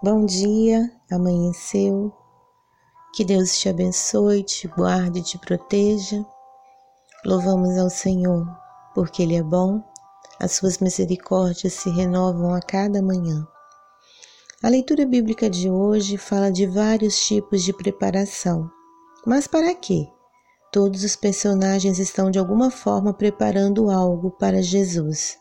Bom dia, amanheceu. Que Deus te abençoe, te guarde, te proteja. Louvamos ao Senhor, porque Ele é bom, as suas misericórdias se renovam a cada manhã. A leitura bíblica de hoje fala de vários tipos de preparação. Mas para quê? Todos os personagens estão de alguma forma preparando algo para Jesus.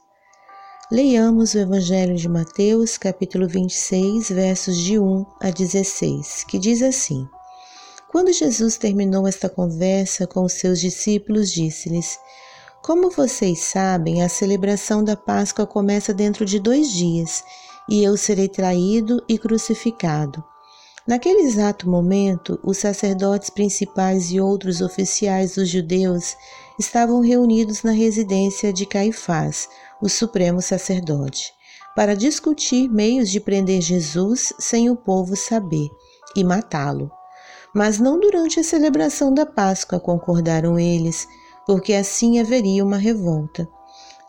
Leiamos o Evangelho de Mateus, capítulo 26, versos de 1 a 16, que diz assim: Quando Jesus terminou esta conversa com os seus discípulos, disse-lhes: Como vocês sabem, a celebração da Páscoa começa dentro de dois dias, e eu serei traído e crucificado. Naquele exato momento, os sacerdotes principais e outros oficiais dos judeus estavam reunidos na residência de Caifás, o supremo sacerdote, para discutir meios de prender Jesus sem o povo saber e matá-lo. Mas não durante a celebração da Páscoa, concordaram eles, porque assim haveria uma revolta.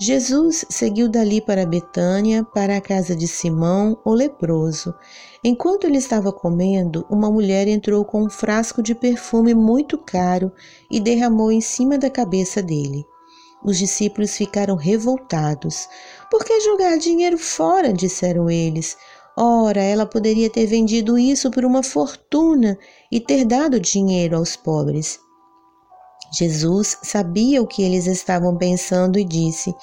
Jesus seguiu dali para Betânia, para a casa de Simão, o leproso. Enquanto ele estava comendo, uma mulher entrou com um frasco de perfume muito caro e derramou em cima da cabeça dele. Os discípulos ficaram revoltados. Por que jogar dinheiro fora? disseram eles. Ora, ela poderia ter vendido isso por uma fortuna e ter dado dinheiro aos pobres. Jesus sabia o que eles estavam pensando e disse: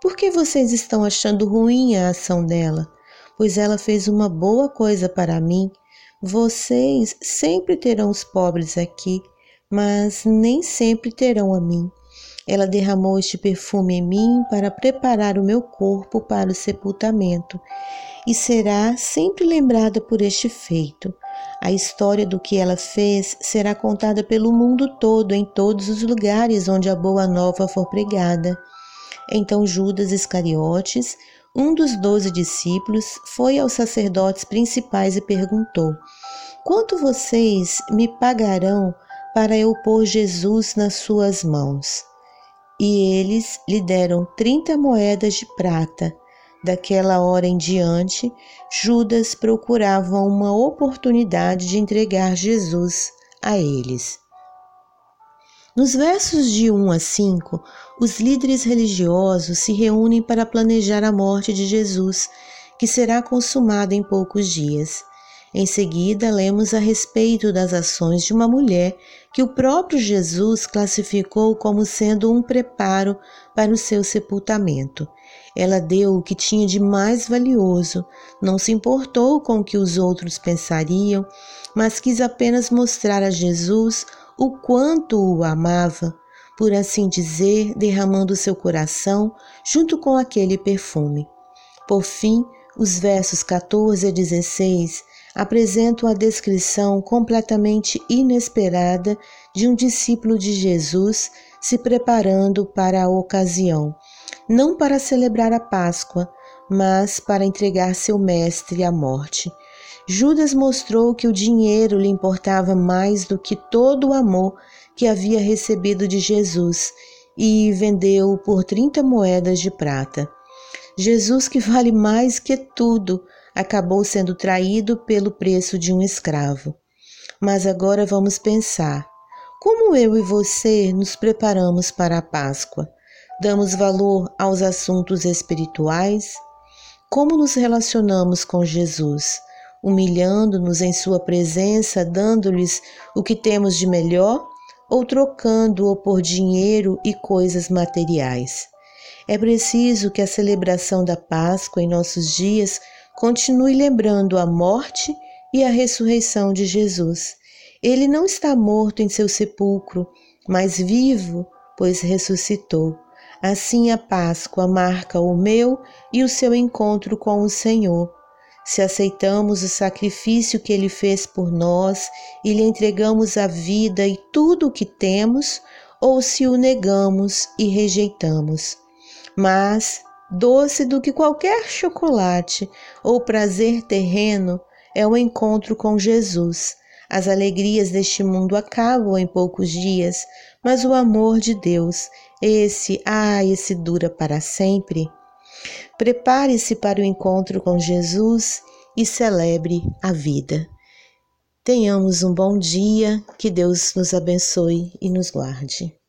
Por que vocês estão achando ruim a ação dela? Pois ela fez uma boa coisa para mim. Vocês sempre terão os pobres aqui, mas nem sempre terão a mim. Ela derramou este perfume em mim para preparar o meu corpo para o sepultamento e será sempre lembrada por este feito. A história do que ela fez será contada pelo mundo todo, em todos os lugares onde a boa nova for pregada. Então Judas Iscariotes, um dos doze discípulos, foi aos sacerdotes principais e perguntou: Quanto vocês me pagarão para eu pôr Jesus nas suas mãos? E eles lhe deram trinta moedas de prata. Daquela hora em diante, Judas procurava uma oportunidade de entregar Jesus a eles. Nos versos de 1 a 5, os líderes religiosos se reúnem para planejar a morte de Jesus, que será consumada em poucos dias. Em seguida, lemos a respeito das ações de uma mulher que o próprio Jesus classificou como sendo um preparo para o seu sepultamento. Ela deu o que tinha de mais valioso, não se importou com o que os outros pensariam, mas quis apenas mostrar a Jesus o quanto o amava, por assim dizer, derramando seu coração junto com aquele perfume. Por fim, os versos 14 a 16 apresentam a descrição completamente inesperada de um discípulo de Jesus se preparando para a ocasião, não para celebrar a Páscoa, mas para entregar seu mestre à morte. Judas mostrou que o dinheiro lhe importava mais do que todo o amor que havia recebido de Jesus e vendeu-o por trinta moedas de prata. Jesus, que vale mais que tudo, acabou sendo traído pelo preço de um escravo. Mas agora vamos pensar: como eu e você nos preparamos para a Páscoa? Damos valor aos assuntos espirituais? Como nos relacionamos com Jesus? Humilhando-nos em Sua presença, dando-lhes o que temos de melhor? Ou trocando-o por dinheiro e coisas materiais? É preciso que a celebração da Páscoa em nossos dias continue lembrando a morte e a ressurreição de Jesus. Ele não está morto em seu sepulcro, mas vivo, pois ressuscitou. Assim a Páscoa marca o meu e o seu encontro com o Senhor. Se aceitamos o sacrifício que ele fez por nós e lhe entregamos a vida e tudo o que temos, ou se o negamos e rejeitamos. Mas doce do que qualquer chocolate ou prazer terreno, é o encontro com Jesus. As alegrias deste mundo acabam em poucos dias, mas o amor de Deus, esse, ah, esse dura para sempre. Prepare-se para o encontro com Jesus e celebre a vida. Tenhamos um bom dia, que Deus nos abençoe e nos guarde.